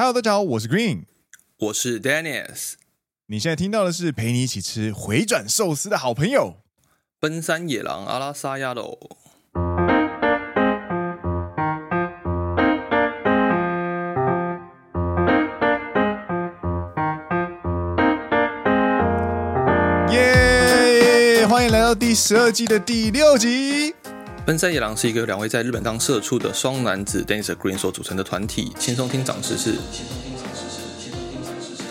Hello，大家好，我是 Green，我是 Dennis。你现在听到的是陪你一起吃回转寿司的好朋友——奔山野狼阿拉萨亚喽。耶！欢迎来到第十二季的第六集。奔山野狼是一个两位在日本当社畜的双男子 Dancer Green 所组成的团体，轻松听长知识，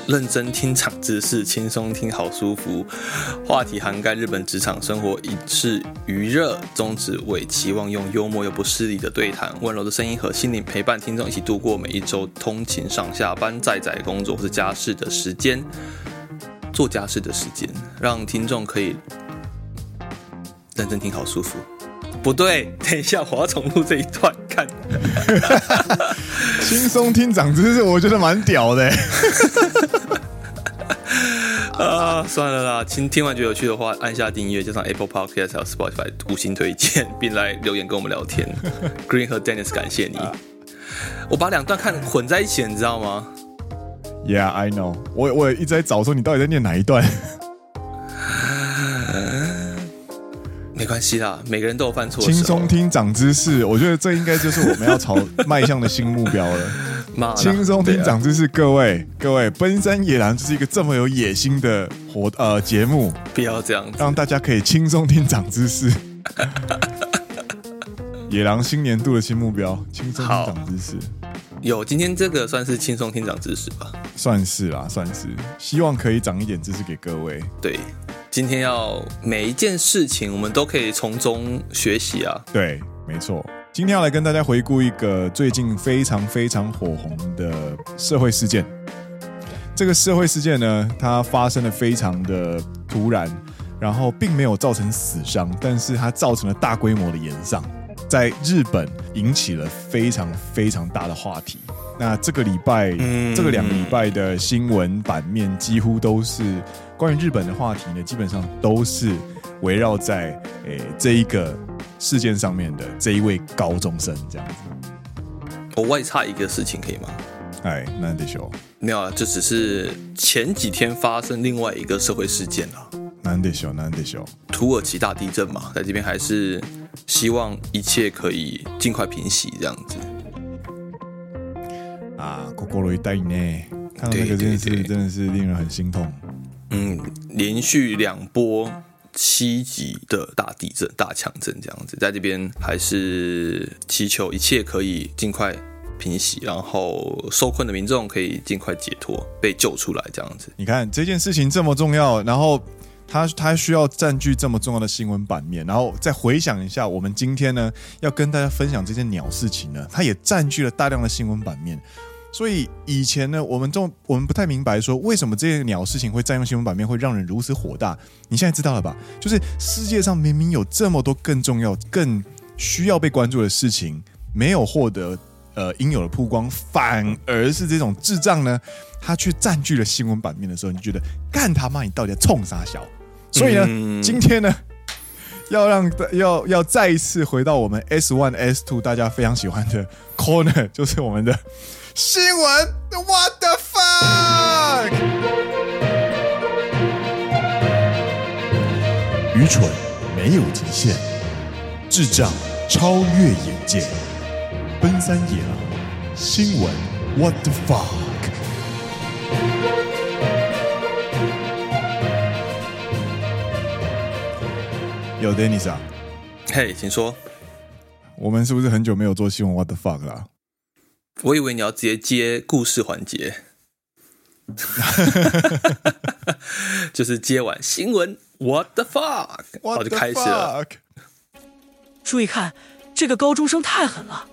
认真听长知识，轻松听好舒服。话题涵盖日本职场生活、影视娱乐，宗旨为期望用幽默又不失礼的对谈、温柔的声音和心灵陪伴听众一起度过每一周通勤上下班、在宅工作或是家事的时间，做家事的时间，让听众可以认真听好舒服。不对，等一下，我要重录这一段看。轻松听长知识，我觉得蛮屌的。啊，算了啦，听听完觉得有趣的话，按下订阅，加上 Apple Podcast 还有 Spotify 五星推荐，并来留言跟我们聊天。Green 和 Dennis，感谢你。我把两段看混在一起，你知道吗？Yeah, I know 我。我我一直在找说你到底在念哪一段。没关系啦，每个人都有犯错。轻松听长知识，我觉得这应该就是我们要朝迈向的新目标了。轻松听长知识，啊、各位各位，奔山野狼就是一个这么有野心的活呃节目，不要这样子，让大家可以轻松听长知识。野狼新年度的新目标，轻松听长知识。有今天这个算是轻松听长知识吧？算是啦，算是，希望可以长一点知识给各位。对。今天要每一件事情，我们都可以从中学习啊。对，没错。今天要来跟大家回顾一个最近非常非常火红的社会事件。这个社会事件呢，它发生的非常的突然，然后并没有造成死伤，但是它造成了大规模的延上，在日本引起了非常非常大的话题。那这个礼拜，嗯、这个两个礼拜的新闻版面几乎都是关于日本的话题呢，基本上都是围绕在诶、欸、这一个事件上面的这一位高中生这样子。我外差一个事情可以吗？哎，难得修，没有啊，这只是前几天发生另外一个社会事件啊。难得修，难得修，土耳其大地震嘛，在这边还是希望一切可以尽快平息这样子。啊，心痛呢！看到那个这件事，真的是令人很心痛。嗯，连续两波七级的大地震、大强震，这样子，在这边还是祈求一切可以尽快平息，然后受困的民众可以尽快解脱，被救出来，这样子。你看这件事情这么重要，然后他他需要占据这么重要的新闻版面，然后再回想一下，我们今天呢要跟大家分享这件鸟事情呢，它也占据了大量的新闻版面。所以以前呢，我们都我们不太明白说，为什么这些鸟事情会占用新闻版面，会让人如此火大。你现在知道了吧？就是世界上明明有这么多更重要、更需要被关注的事情，没有获得呃应有的曝光，反而是这种智障呢，他却占据了新闻版面的时候，你觉得干他妈，你到底在冲啥小？所以呢，嗯、今天呢，要让要要再一次回到我们 S One S Two 大家非常喜欢的 Corner，就是我们的。新闻，What the fuck？愚蠢没有极限，智障超越眼界。奔三野郎，新闻，What the fuck？有 Dennis 啊？嘿，请说。我们是不是很久没有做新闻 What the fuck 了？我以为你要直接接故事环节，就是接完新闻，What the fuck，我就开始了。注意看，这个高中生太狠了。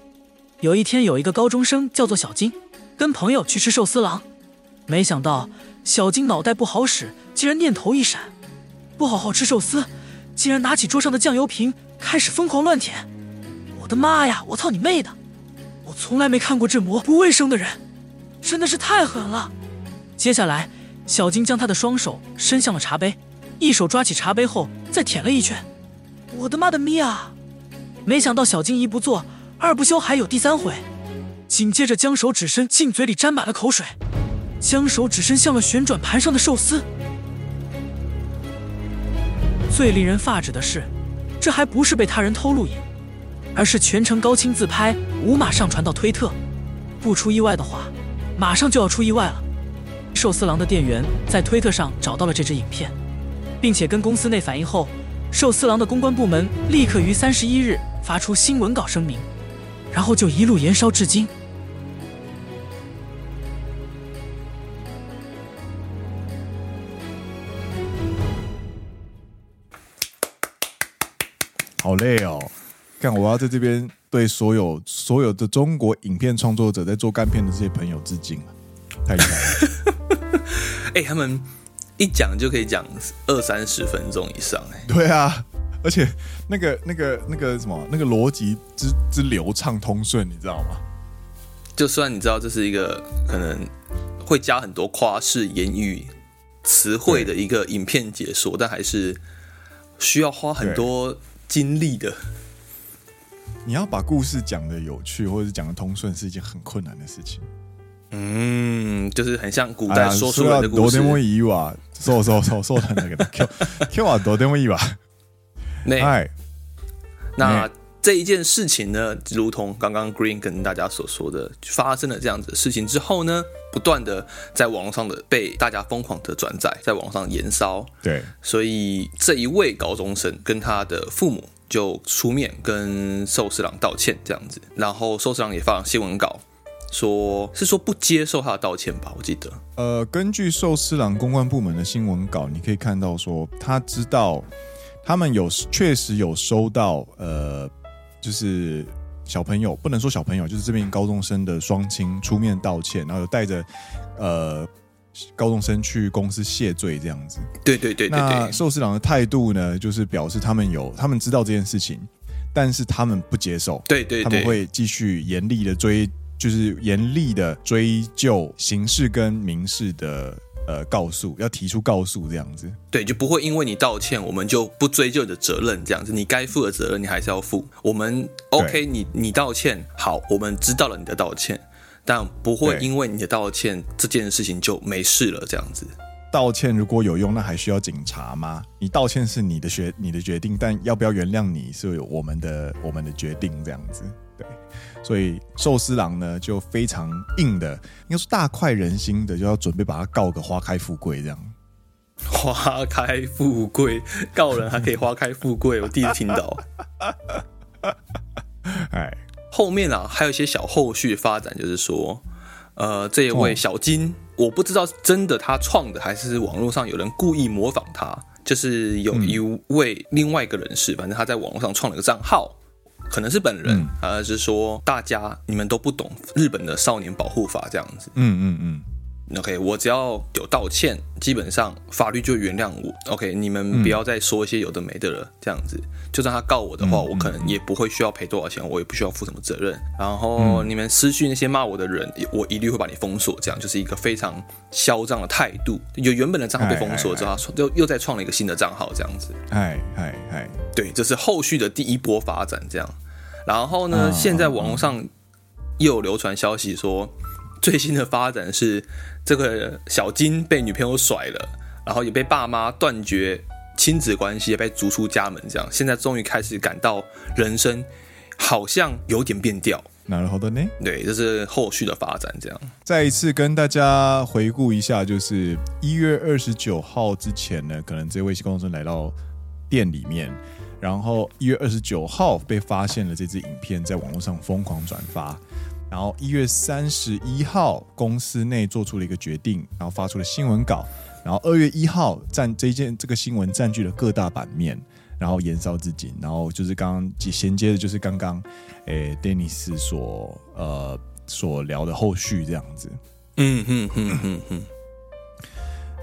有一天，有一个高中生叫做小金，跟朋友去吃寿司郎，没想到小金脑袋不好使，竟然念头一闪，不好好吃寿司，竟然拿起桌上的酱油瓶开始疯狂乱舔。我的妈呀！我操你妹的！我从来没看过这么不卫生的人，真的是太狠了。接下来，小金将他的双手伸向了茶杯，一手抓起茶杯后再舔了一圈。我的妈的咪呀！没想到小金一不做二不休，还有第三回。紧接着将手指伸进嘴里沾满了口水，将手指伸向了旋转盘上的寿司。最令人发指的是，这还不是被他人偷录影，而是全程高清自拍，无码上传到推特。不出意外的话，马上就要出意外了。寿司郎的店员在推特上找到了这支影片，并且跟公司内反映后，寿司郎的公关部门立刻于三十一日发出新闻稿声明，然后就一路延烧至今。好累哦！看，我要在这边对所有所有的中国影片创作者在做干片的这些朋友致敬了，太厉害了！哎、欸，他们一讲就可以讲二三十分钟以上，哎，对啊，而且那个那个那个什么，那个逻辑之之流畅通顺，你知道吗？就算你知道这是一个可能会加很多夸式言语词汇的一个影片解说，但还是需要花很多。经历的，你要把故事讲的有趣，或者是讲的通顺，是一件很困难的事情。嗯，就是很像古代说书人的故事。多点以哇，说说说说的那个，Q Q 啊，多点以哇。那那这一件事情呢，如同刚刚 Green 跟大家所说的，发生了这样子的事情之后呢，不断的在网络上的被大家疯狂的转载，在网上延烧。对，所以这一位高中生跟他的父母就出面跟寿司郎道歉，这样子。然后寿司郎也发了新闻稿，说是说不接受他的道歉吧，我记得。呃，根据寿司郎公关部门的新闻稿，你可以看到说他知道他们有确实有收到呃，就是。小朋友不能说小朋友，就是这边高中生的双亲出面道歉，然后有带着呃高中生去公司谢罪这样子。对对对对对。那寿司郎的态度呢，就是表示他们有他们知道这件事情，但是他们不接受。对对对。他们会继续严厉的追，就是严厉的追究刑事跟民事的。呃，告诉要提出告诉这样子，对，就不会因为你道歉，我们就不追究你的责任这样子。你该负的责任，你还是要负。我们 OK，你你道歉好，我们知道了你的道歉，但不会因为你的道歉这件事情就没事了这样子。道歉如果有用，那还需要警察吗？你道歉是你的决你的决定，但要不要原谅你是有我们的我们的决定这样子。对，所以寿司郎呢就非常硬的，应该说大快人心的，就要准备把他告个花开富贵这样。花开富贵，告人还可以花开富贵，我第一次听到。哎，后面啊还有一些小后续发展，就是说，呃，这一位小金，哦、我不知道真的他创的，还是网络上有人故意模仿他，就是有一位另外一个人士，嗯、反正他在网络上创了一个账号。可能是本人，还、嗯、是说大家你们都不懂日本的少年保护法这样子。嗯嗯嗯。OK，我只要有道歉，基本上法律就原谅我。OK，你们不要再说一些有的没的了，这样子。就算他告我的话，我可能也不会需要赔多少钱，我也不需要负什么责任。然后你们失去那些骂我的人，我一律会把你封锁。这样就是一个非常嚣张的态度。有原本的账号被封锁之后，又又再创了一个新的账号，这样子。嗨嗨嗨，对，这是后续的第一波发展，这样。然后呢，现在网络上又有流传消息说，最新的发展是。这个小金被女朋友甩了，然后也被爸妈断绝亲子关系，也被逐出家门。这样，现在终于开始感到人生好像有点变调。なるほどね。对，这是后续的发展。这样，再一次跟大家回顾一下，就是一月二十九号之前呢，可能这位高中生来到 店里面，然后一月二十九号被发现了这支影片，在网络上疯狂转发。然后一月三十一号，公司内做出了一个决定，然后发出了新闻稿。然后二月一号，占这件这个新闻占据了各大版面，然后延烧至今。然后就是刚刚衔接的，就是刚刚诶 d e n i s 所呃所聊的后续这样子。嗯嗯嗯嗯嗯。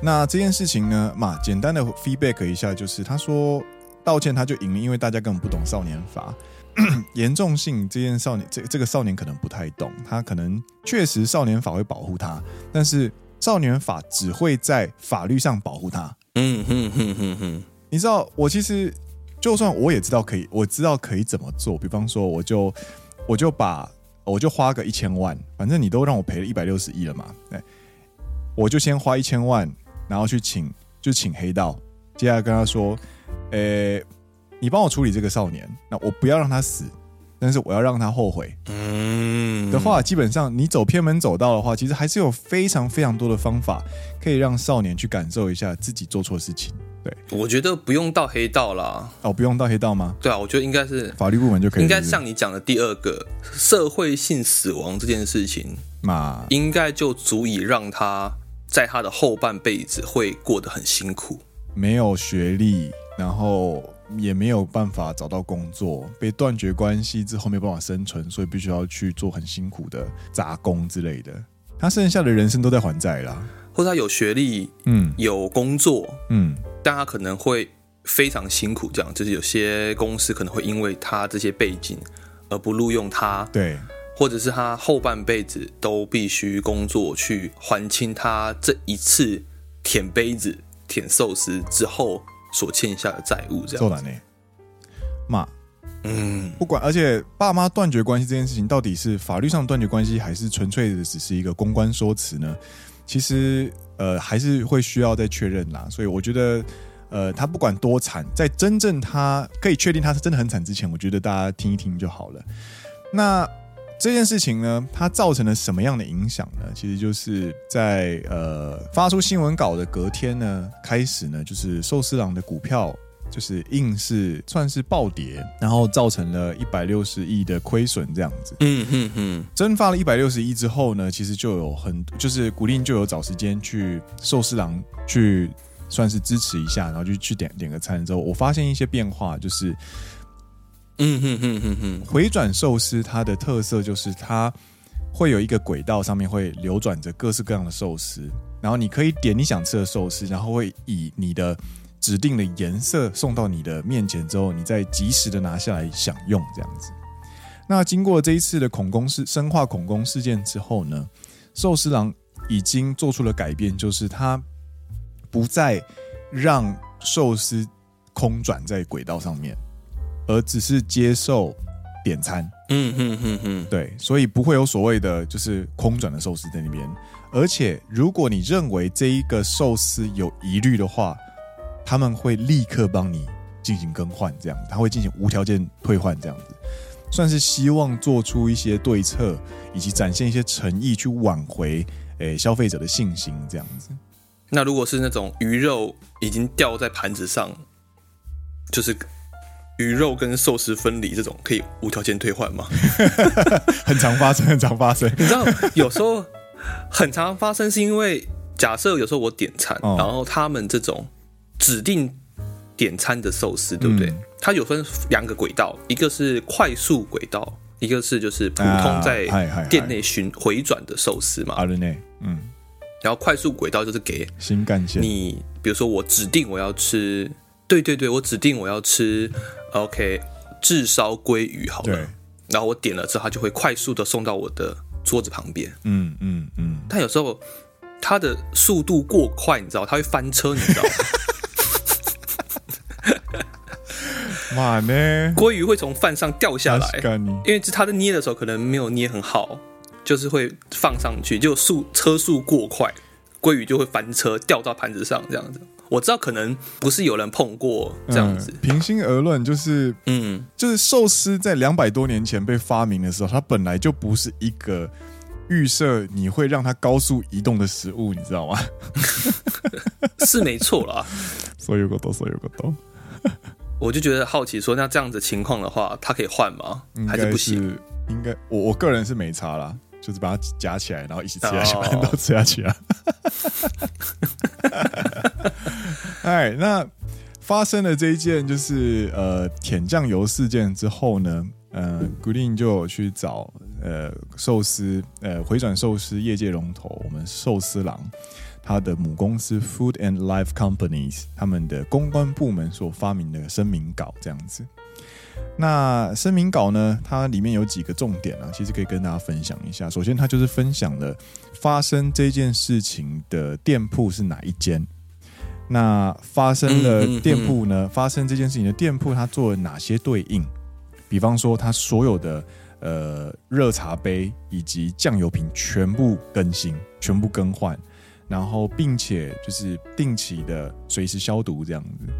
那这件事情呢，嘛，简单的 feedback 一下，就是他说道歉他就赢了，因为大家根本不懂少年法。严重性，这件少年，这这个少年可能不太懂，他可能确实少年法会保护他，但是少年法只会在法律上保护他。嗯哼哼哼哼，你知道，我其实就算我也知道可以，我知道可以怎么做，比方说，我就我就把我就花个一千万，反正你都让我赔了一百六十亿了嘛，对，我就先花一千万，然后去请，就请黑道，接下来跟他说，呃、欸，你帮我处理这个少年，那我不要让他死。但是我要让他后悔，嗯，的话，基本上你走偏门走道的话，其实还是有非常非常多的方法可以让少年去感受一下自己做错事情。对，我觉得不用到黑道啦。哦，不用到黑道吗？对啊，我觉得应该是法律部门就可以。应该像你讲的第二个社会性死亡这件事情嘛，应该就足以让他在他的后半辈子会过得很辛苦，没有学历，然后。也没有办法找到工作，被断绝关系之后没有办法生存，所以必须要去做很辛苦的杂工之类的。他剩下的人生都在还债啦，或者他有学历，嗯，有工作，嗯，但他可能会非常辛苦。这样就是有些公司可能会因为他这些背景而不录用他，对，或者是他后半辈子都必须工作去还清他这一次舔杯子、舔寿司之后。所欠下的债务，这样做难呢？嘛，嗯，不管，而且爸妈断绝关系这件事情，到底是法律上断绝关系，还是纯粹的只是一个公关说辞呢？其实，呃，还是会需要再确认啦。所以，我觉得，呃，他不管多惨，在真正他可以确定他是真的很惨之前，我觉得大家听一听就好了。那。这件事情呢，它造成了什么样的影响呢？其实就是在呃发出新闻稿的隔天呢，开始呢，就是寿司郎的股票就是硬是算是暴跌，然后造成了一百六十亿的亏损这样子。嗯嗯嗯。蒸发了一百六十亿之后呢，其实就有很就是古蔺就有找时间去寿司郎去算是支持一下，然后就去点点个餐之后，我发现一些变化，就是。嗯哼哼哼哼，回转寿司它的特色就是它会有一个轨道，上面会流转着各式各样的寿司，然后你可以点你想吃的寿司，然后会以你的指定的颜色送到你的面前之后，你再及时的拿下来享用这样子。那经过这一次的恐攻事生化恐攻事件之后呢，寿司郎已经做出了改变，就是他不再让寿司空转在轨道上面。而只是接受点餐，嗯嗯嗯嗯，对，所以不会有所谓的就是空转的寿司在那边。而且，如果你认为这一个寿司有疑虑的话，他们会立刻帮你进行更换，这样他会进行无条件退换，这样子，算是希望做出一些对策，以及展现一些诚意，去挽回诶、欸、消费者的信心，这样子。那如果是那种鱼肉已经掉在盘子上，就是。鱼肉跟寿司分离这种可以无条件退换吗？很常发生，很常发生。你知道，有时候很常发生，是因为假设有时候我点餐，哦、然后他们这种指定点餐的寿司，对不对？嗯、它有分两个轨道，一个是快速轨道，一个是就是普通在店内巡回转的寿司嘛。嗯。然后快速轨道就是给新干线，你比如说我指定我要吃，对对对，我指定我要吃。OK，炙烧鲑鱼好了，然后我点了之后，它就会快速的送到我的桌子旁边。嗯嗯嗯。但有时候它的速度过快，你知道，它会翻车，你知道吗？妈呢？鲑鱼会从饭上掉下来，因为它在捏的时候可能没有捏很好，就是会放上去，就速车速过快，鲑鱼就会翻车掉到盘子上，这样子。我知道可能不是有人碰过这样子。嗯、平心而论，就是嗯，就是寿司在两百多年前被发明的时候，它本来就不是一个预设你会让它高速移动的食物，你知道吗？是没错啦。所以有个多，所以有个多。我就觉得好奇说，说那这样子情况的话，它可以换吗？是还是不行？应该我我个人是没差啦，就是把它夹起来，然后一起吃下去，把它都吃下去啊。哎，那发生了这一件就是呃舔酱油事件之后呢，呃，古蔺就去找呃寿司呃回转寿司业界龙头我们寿司郎，他的母公司 Food and Life Companies 他们的公关部门所发明的声明稿这样子。那声明稿呢，它里面有几个重点啊，其实可以跟大家分享一下。首先，它就是分享了发生这件事情的店铺是哪一间。那发生的店铺呢？发生这件事情的店铺，它做了哪些对应？比方说，它所有的呃热茶杯以及酱油瓶全部更新，全部更换，然后并且就是定期的随时消毒这样子。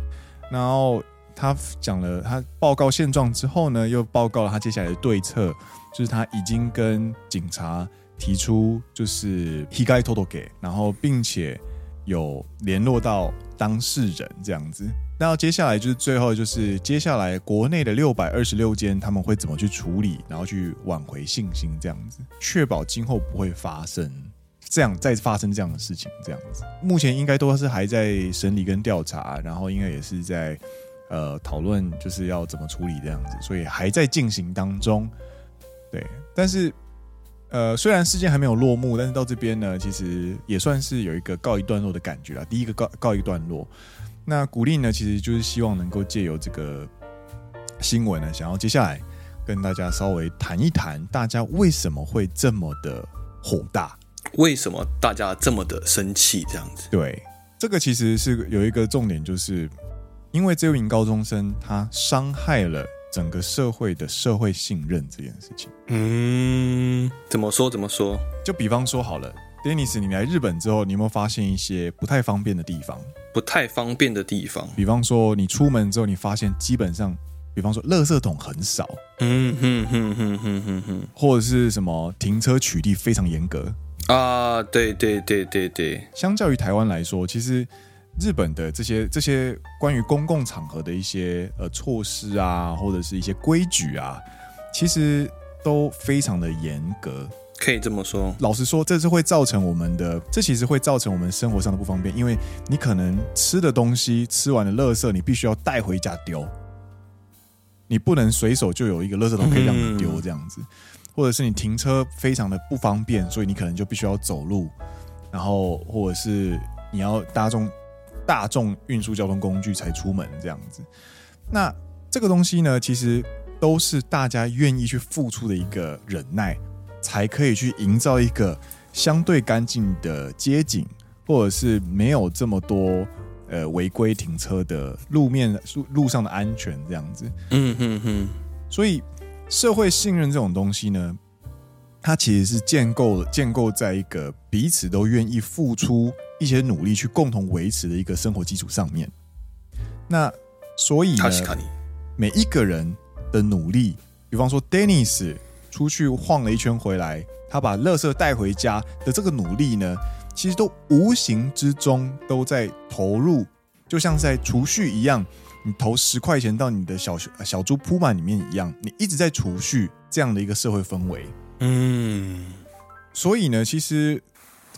然后他讲了他报告现状之后呢，又报告了他接下来的对策，就是他已经跟警察提出就是被害届，然后并且有联络到当事人这样子。那接下来就是最后就是接下来国内的六百二十六间他们会怎么去处理，然后去挽回信心这样子，确保今后不会发生这样再发生这样的事情这样子。目前应该都是还在审理跟调查，然后应该也是在呃讨论就是要怎么处理这样子，所以还在进行当中。对，但是呃虽然事件还没有落幕，但是到这边呢，其实也算是有一个告一段落的感觉了。第一个告告一段落。那古力呢，其实就是希望能够借由这个新闻呢，想要接下来跟大家稍微谈一谈，大家为什么会这么的火大？为什么大家这么的生气？这样子？对，这个其实是有一个重点，就是因为这名高中生他伤害了整个社会的社会信任这件事情。嗯，怎么说？怎么说？就比方说好了，Dennis，你来日本之后，你有没有发现一些不太方便的地方？不太方便的地方，比方说你出门之后，你发现基本上，比方说，垃圾桶很少，嗯哼哼哼哼哼哼，或者是什么停车取缔非常严格啊，对对对对对。相较于台湾来说，其实日本的这些这些关于公共场合的一些呃措施啊，或者是一些规矩啊，其实都非常的严格。可以这么说，老实说，这是会造成我们的，这其实会造成我们生活上的不方便，因为你可能吃的东西吃完的垃圾，你必须要带回家丢，你不能随手就有一个垃圾桶可以让你丢这样子，嗯、或者是你停车非常的不方便，所以你可能就必须要走路，然后或者是你要搭众大众运输交通工具才出门这样子，那这个东西呢，其实都是大家愿意去付出的一个忍耐。才可以去营造一个相对干净的街景，或者是没有这么多呃违规停车的路面路路上的安全这样子。嗯哼哼。所以社会信任这种东西呢，它其实是建构建构在一个彼此都愿意付出一些努力去共同维持的一个生活基础上面。那所以呢，每一个人的努力，比方说 Dennis。出去晃了一圈回来，他把垃圾带回家的这个努力呢，其实都无形之中都在投入，就像在储蓄一样，你投十块钱到你的小小猪铺满里面一样，你一直在储蓄这样的一个社会氛围。嗯，所以呢，其实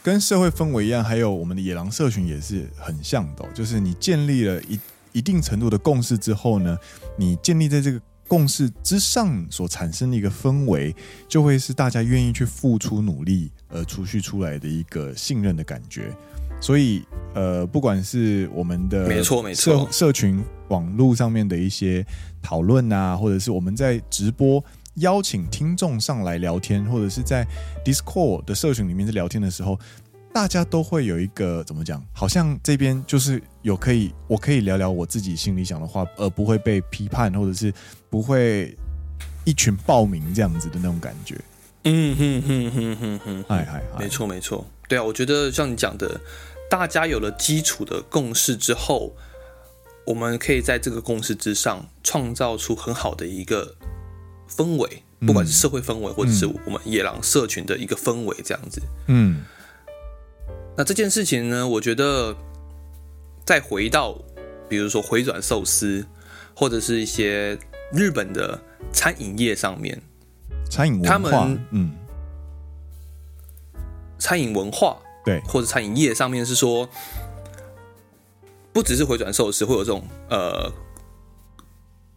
跟社会氛围一样，还有我们的野狼社群也是很像的，就是你建立了一一定程度的共识之后呢，你建立在这个。共识之上所产生的一个氛围，就会是大家愿意去付出努力而储蓄出来的一个信任的感觉。所以，呃，不管是我们的没错没错社群网络上面的一些讨论啊，或者是我们在直播邀请听众上来聊天，或者是在 Discord 的社群里面在聊天的时候。大家都会有一个怎么讲？好像这边就是有可以，我可以聊聊我自己心里想的话，而不会被批判，或者是不会一群报名这样子的那种感觉。嗯哼哼哼哼哼，哎嗨，没错没错，对啊，我觉得像你讲的，大家有了基础的共识之后，我们可以在这个共识之上创造出很好的一个氛围，不管是社会氛围，或者是我们野狼社群的一个氛围，这样子。嗯。那这件事情呢，我觉得再回到，比如说回转寿司，或者是一些日本的餐饮业上面，餐饮文化，他们嗯，餐饮文化对，或者餐饮业上面是说，不只是回转寿司会有这种呃。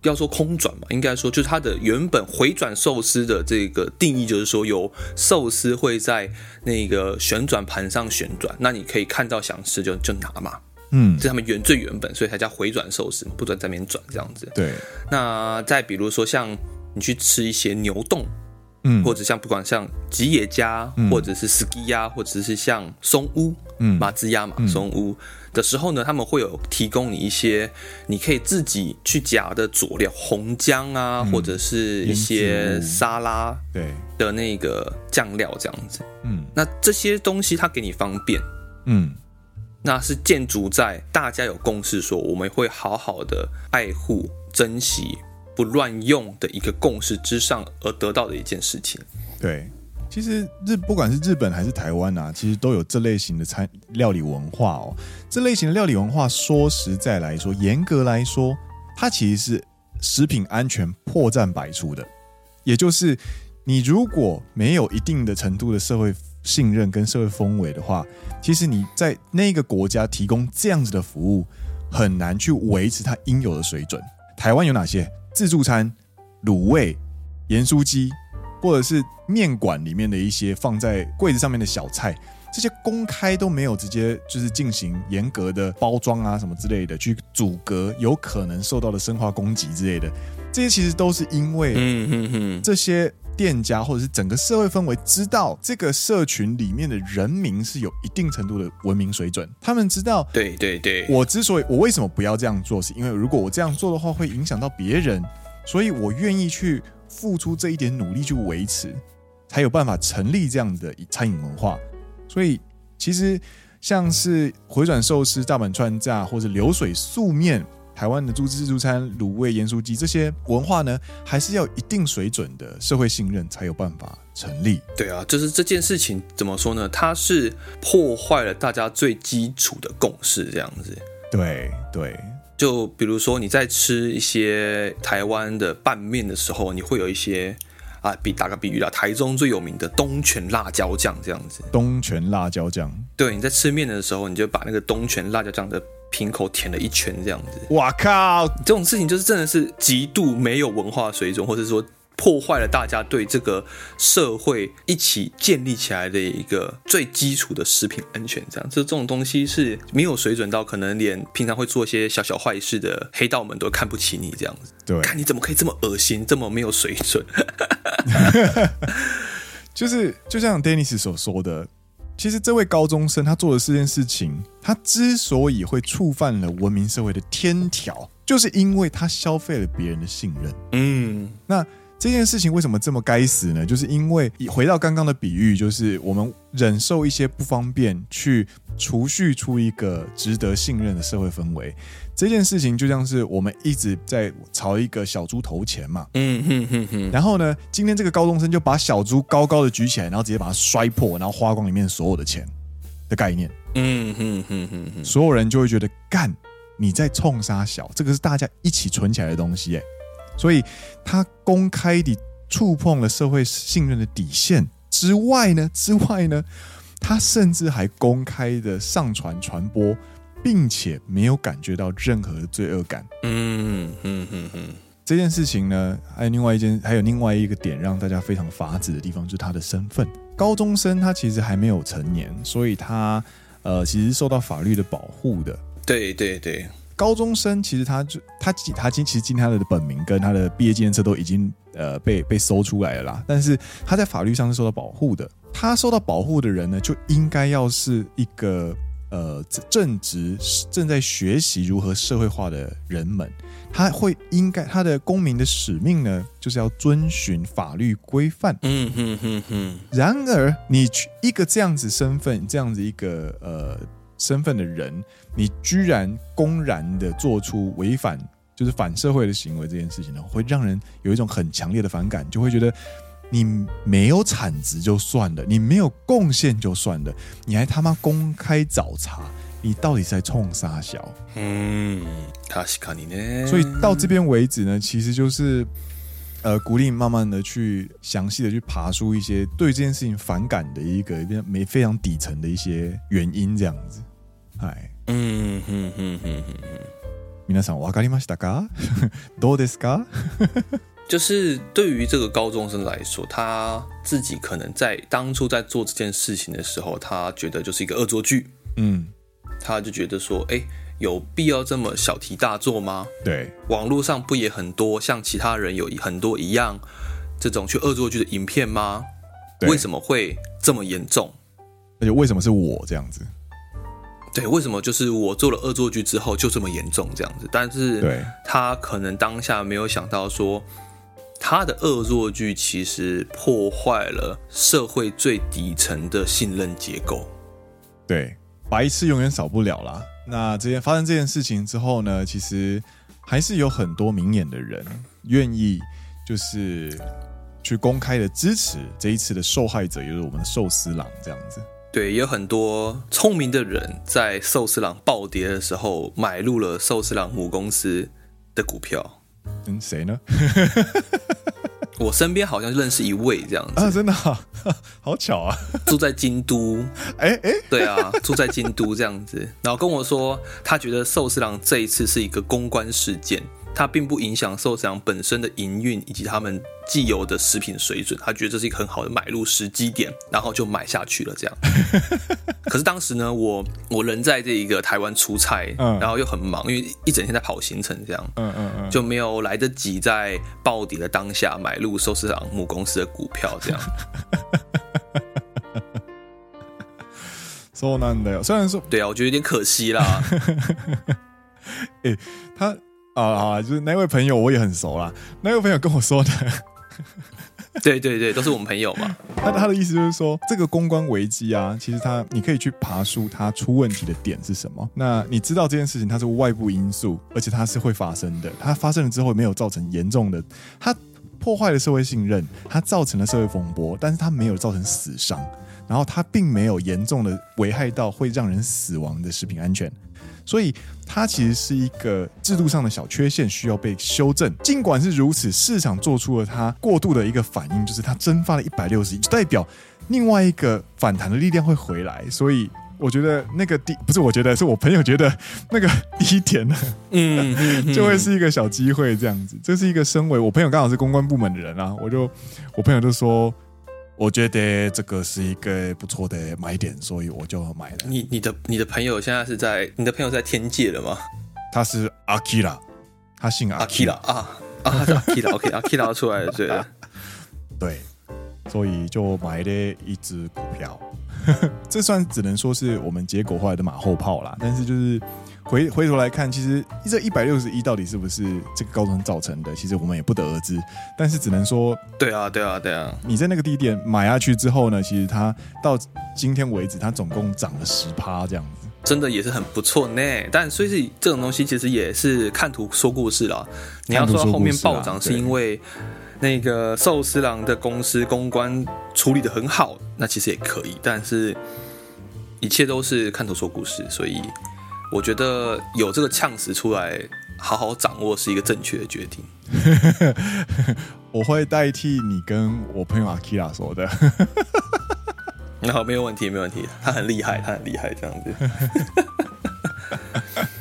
要说空转嘛，应该说就是它的原本回转寿司的这个定义，就是说有寿司会在那个旋转盘上旋转，那你可以看到想吃就就拿嘛，嗯，这是他们原最原本，所以才叫回转寿司，不准在那边转这样子。对。那再比如说像你去吃一些牛丼嗯，或者像不管像吉野家，嗯、或者是斯基亚，或者是像松屋，嗯，马自亚嘛，松屋的时候呢，他们会有提供你一些你可以自己去夹的佐料，红姜啊，嗯、或者是一些沙拉对的那个酱料这样子。嗯，那这些东西它给你方便，嗯，那是建筑在大家有共识说我们会好好的爱护、珍惜。不乱用的一个共识之上而得到的一件事情。对，其实日不管是日本还是台湾啊，其实都有这类型的餐料理文化哦。这类型的料理文化，说实在来说，严格来说，它其实是食品安全破绽百出的。也就是你如果没有一定的程度的社会信任跟社会氛围的话，其实你在那个国家提供这样子的服务，很难去维持它应有的水准。台湾有哪些？自助餐、卤味、盐酥鸡，或者是面馆里面的一些放在柜子上面的小菜，这些公开都没有直接就是进行严格的包装啊什么之类的，去阻隔有可能受到的生化攻击之类的。这些其实都是因为，嗯哼哼，这些店家或者是整个社会氛围知道这个社群里面的人民是有一定程度的文明水准，他们知道，对对对，我之所以我为什么不要这样做，是因为如果我这样做的话会影响到别人，所以我愿意去付出这一点努力去维持，才有办法成立这样的餐饮文化。所以其实像是回转寿司、大阪串炸或者流水素面。台湾的猪自助餐、卤味、盐酥鸡这些文化呢，还是要一定水准的社会信任才有办法成立。对啊，就是这件事情怎么说呢？它是破坏了大家最基础的共识，这样子。对对，就比如说你在吃一些台湾的拌面的时候，你会有一些啊，比打个比喻啦，台中最有名的东泉辣椒酱这样子。东泉辣椒酱，对，你在吃面的时候，你就把那个东泉辣椒酱的。瓶口舔了一圈，这样子。哇靠！这种事情就是真的是极度没有文化水准，或者说破坏了大家对这个社会一起建立起来的一个最基础的食品安全。这样，这这种东西是没有水准到可能连平常会做一些小小坏事的黑道们都看不起你这样子。对，看你怎么可以这么恶心，这么没有水准。就是就像 Dennis 所说的。其实这位高中生他做的这件事情，他之所以会触犯了文明社会的天条，就是因为他消费了别人的信任。嗯，那这件事情为什么这么该死呢？就是因为回到刚刚的比喻，就是我们忍受一些不方便，去储蓄出一个值得信任的社会氛围。这件事情就像是我们一直在朝一个小猪投钱嘛，嗯哼哼哼，然后呢，今天这个高中生就把小猪高高的举起来，然后直接把它摔破，然后花光里面所有的钱的概念，嗯哼哼哼哼，所有人就会觉得干你在冲杀小，这个是大家一起存起来的东西，哎，所以他公开地触碰了社会信任的底线之外呢，之外呢，他甚至还公开的上传传播。并且没有感觉到任何的罪恶感。嗯嗯嗯嗯，这件事情呢，还有另外一件，还有另外一个点让大家非常发指的地方，就是他的身份。高中生他其实还没有成年，所以他呃其实受到法律的保护的。对对对，高中生其实他就他他今其实今天他的本名跟他的毕业纪念册都已经呃被被搜出来了啦，但是他在法律上是受到保护的。他受到保护的人呢，就应该要是一个。呃，正值正在学习如何社会化的人们，他会应该他的公民的使命呢，就是要遵循法律规范。嗯哼哼哼。然而，你一个这样子身份，这样子一个呃身份的人，你居然公然的做出违反就是反社会的行为，这件事情呢，会让人有一种很强烈的反感，就会觉得。你没有产值就算了，你没有贡献就算了，你还他妈公开找茬，你到底是在冲啥小？嗯，確かにね。所以到这边为止呢，其实就是呃，鼓励你慢慢的去详细的去爬出一些对这件事情反感的一个没非常底层的一些原因，这样子。嗨，嗯哼哼哼哼哼，皆さんわかりましたか？どうですか？就是对于这个高中生来说，他自己可能在当初在做这件事情的时候，他觉得就是一个恶作剧，嗯，他就觉得说，哎， 有必要这么小题大做吗？对，网络上不也很多像其他人有很多一样，这种去恶作剧的影片吗？对为什么会这么严重？而且为什么是我这样子？对，为什么就是我做了恶作剧之后就这么严重这样子？但是，对，他可能当下没有想到说，他的恶作剧其实破坏了社会最底层的信任结构。对，白痴永远少不了啦。那这件发生这件事情之后呢，其实还是有很多明眼的人愿意，就是去公开的支持这一次的受害者，也就是我们的寿司郎这样子。对，也有很多聪明的人在寿司郎暴跌的时候买入了寿司郎母公司的股票。嗯，谁呢？我身边好像认识一位这样子。啊，真的啊，好巧啊！住在京都，哎哎，对啊，住在京都这样子，然后跟我说，他觉得寿司郎这一次是一个公关事件。它并不影响寿司郎本身的营运以及他们既有的食品水准，他觉得这是一个很好的买入时机点，然后就买下去了。这样，可是当时呢，我我人在这一个台湾出差，嗯，然后又很忙，因为一整天在跑行程，这样，嗯嗯嗯，就没有来得及在暴跌的当下买入寿司郎母公司的股票，这样。说难的，虽然说，对啊，我觉得有点可惜啦。哎、欸，他。啊啊！就是那位朋友，我也很熟啦。那位朋友跟我说的，对对对，都是我们朋友嘛。他他的意思就是说，这个公关危机啊，其实他你可以去爬梳他出问题的点是什么。那你知道这件事情它是外部因素，而且它是会发生的。它发生了之后没有造成严重的，它破坏了社会信任，它造成了社会风波，但是它没有造成死伤，然后它并没有严重的危害到会让人死亡的食品安全。所以它其实是一个制度上的小缺陷，需要被修正。尽管是如此，市场做出了它过度的一个反应，就是它蒸发了一百六十亿，就代表另外一个反弹的力量会回来。所以我觉得那个低不是，我觉得是我朋友觉得那个低点呢，嗯，就会是一个小机会这样子。这是一个身为我朋友刚好是公关部门的人啊，我就我朋友就说。我觉得这个是一个不错的买点，所以我就买了。你你的你的朋友现在是在你的朋友在天界了吗？他是阿基拉，他姓阿基拉啊啊，阿基拉 OK 阿基拉出来了，对 对，所以就买了一只股票，这算只能说是我们结果后来的马后炮啦，但是就是。回回头来看，其实这一百六十一到底是不是这个高中生造成的？其实我们也不得而知。但是只能说，对啊，对啊，对啊。你在那个低点买下去之后呢，其实它到今天为止，它总共涨了十趴这样子，真的也是很不错呢。但所以这种东西其实也是看图说故事啦。你要说后面暴涨是因为那个寿司郎的公司公关处理的很好，那其实也可以。但是一切都是看图说故事，所以。我觉得有这个呛死出来，好好掌握是一个正确的决定。我会代替你跟我朋友阿基拉说的。那好，没有问题，没有问题。他很厉害，他很厉害，这样子。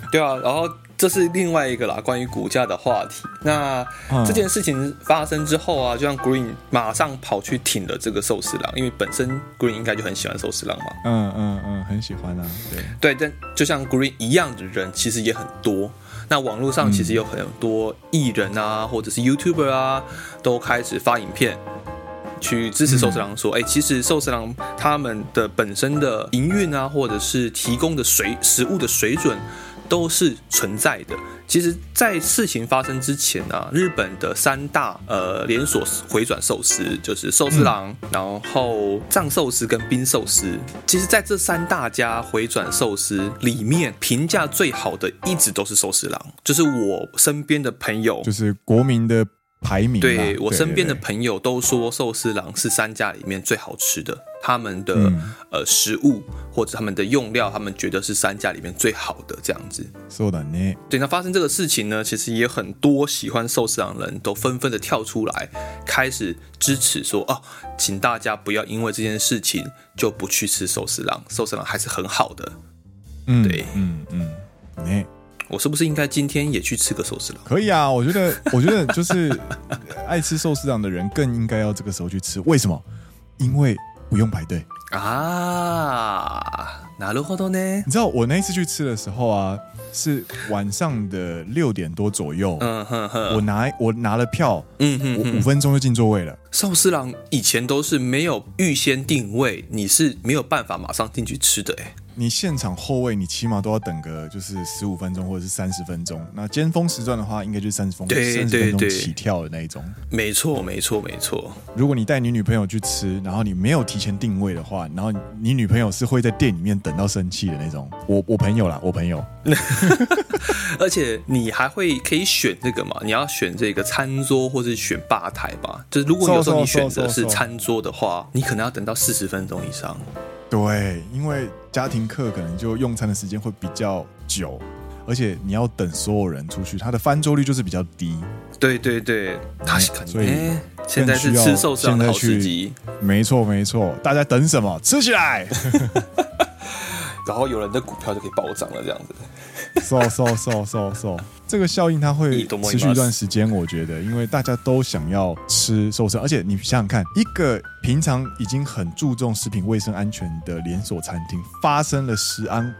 对啊，然后。这是另外一个啦，关于股价的话题。那这件事情发生之后啊，就像 Green 马上跑去挺了这个寿司郎，因为本身 Green 应该就很喜欢寿司郎嘛。嗯嗯嗯，很喜欢啊。对对，但就像 Green 一样的人，其实也很多。那网络上其实有很多艺人啊，或者是 YouTuber 啊，都开始发影片去支持寿司郎，说：“哎，其实寿司郎他们的本身的营运啊，或者是提供的水食物的水准。”都是存在的。其实，在事情发生之前呢、啊，日本的三大呃连锁回转寿司就是寿司郎，嗯、然后藏寿司跟冰寿司。其实，在这三大家回转寿司里面，评价最好的一直都是寿司郎。就是我身边的朋友，就是国民的排名。对，我身边的朋友都说，寿司郎是三家里面最好吃的。他们的、嗯、呃食物或者他们的用料，他们觉得是三家里面最好的这样子。是的呢。对，那发生这个事情呢，其实也很多喜欢寿司郎的人都纷纷的跳出来，开始支持说哦，请大家不要因为这件事情就不去吃寿司郎，寿司郎还是很好的。嗯，对，嗯嗯，嗯我是不是应该今天也去吃个寿司郎？可以啊，我觉得，我觉得就是爱吃寿司郎的人更应该要这个时候去吃。为什么？因为。不用排队啊！ なるほどね。你知道我那一次去吃的时候啊，是晚上的六点多左右。嗯哼哼，我拿我拿了票，嗯哼哼，我五分钟就进座位了。寿司郎以前都是没有预先定位，你是没有办法马上进去吃的哎。 你现场后位，你起码都要等个就是十五分钟或者是三十分钟。那尖峰时段的话，应该就是三十分钟，三十分钟起跳的那一种。没错，没错，没错。如果你带你女朋友去吃，然后你没有提前定位的话，然后你女朋友是会在店里面等到生气的那种。我我朋友啦，我朋友。而且你还会可以选这个嘛？你要选这个餐桌，或是选吧台吧？就是如果有时候你选择是餐桌的话，你可能要等到四十分钟以上。对，因为家庭课可能就用餐的时间会比较久，而且你要等所有人出去，它的翻桌率就是比较低。对对对，他是所以现在是吃寿司的好时机。没错没错，大家等什么？吃起来！然后有人的股票就可以暴涨了，这样子。So so so so so，这个效应它会持续一段时间，我觉得，因为大家都想要吃寿司，而且你想想看，一个平常已经很注重食品卫生安全的连锁餐厅，发生了食安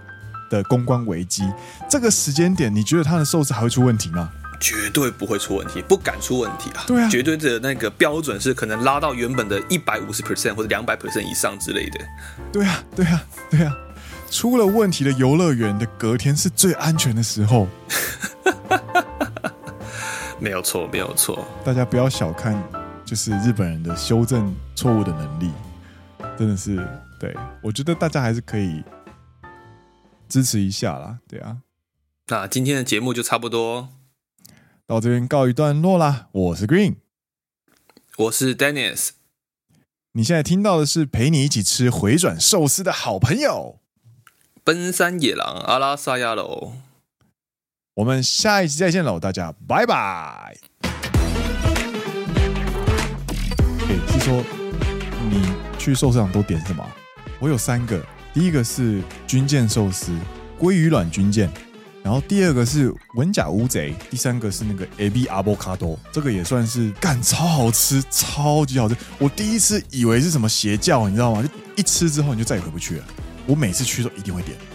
的公关危机，这个时间点，你觉得它的寿司还会出问题吗？绝对不会出问题，不敢出问题啊！对啊，绝对的那个标准是可能拉到原本的一百五十 percent 或者两百 percent 以上之类的。对啊，对啊，对啊。出了问题的游乐园的隔天是最安全的时候，没有错，没有错。大家不要小看，就是日本人的修正错误的能力，真的是对。我觉得大家还是可以支持一下啦，对啊。那今天的节目就差不多到这边告一段落啦。我是 Green，我是 Dennis。你现在听到的是陪你一起吃回转寿司的好朋友。奔山野狼阿拉萨亚喽，我们下一期再见喽，大家拜拜。哎，是说你去寿司场都点什么？我有三个，第一个是军舰寿司，鲑鱼卵军舰，然后第二个是文甲乌贼，第三个是那个 AB 阿波卡多，这个也算是干超好吃，超级好吃。我第一次以为是什么邪教，你知道吗？就一吃之后你就再也回不去了。我每次去都一定会点。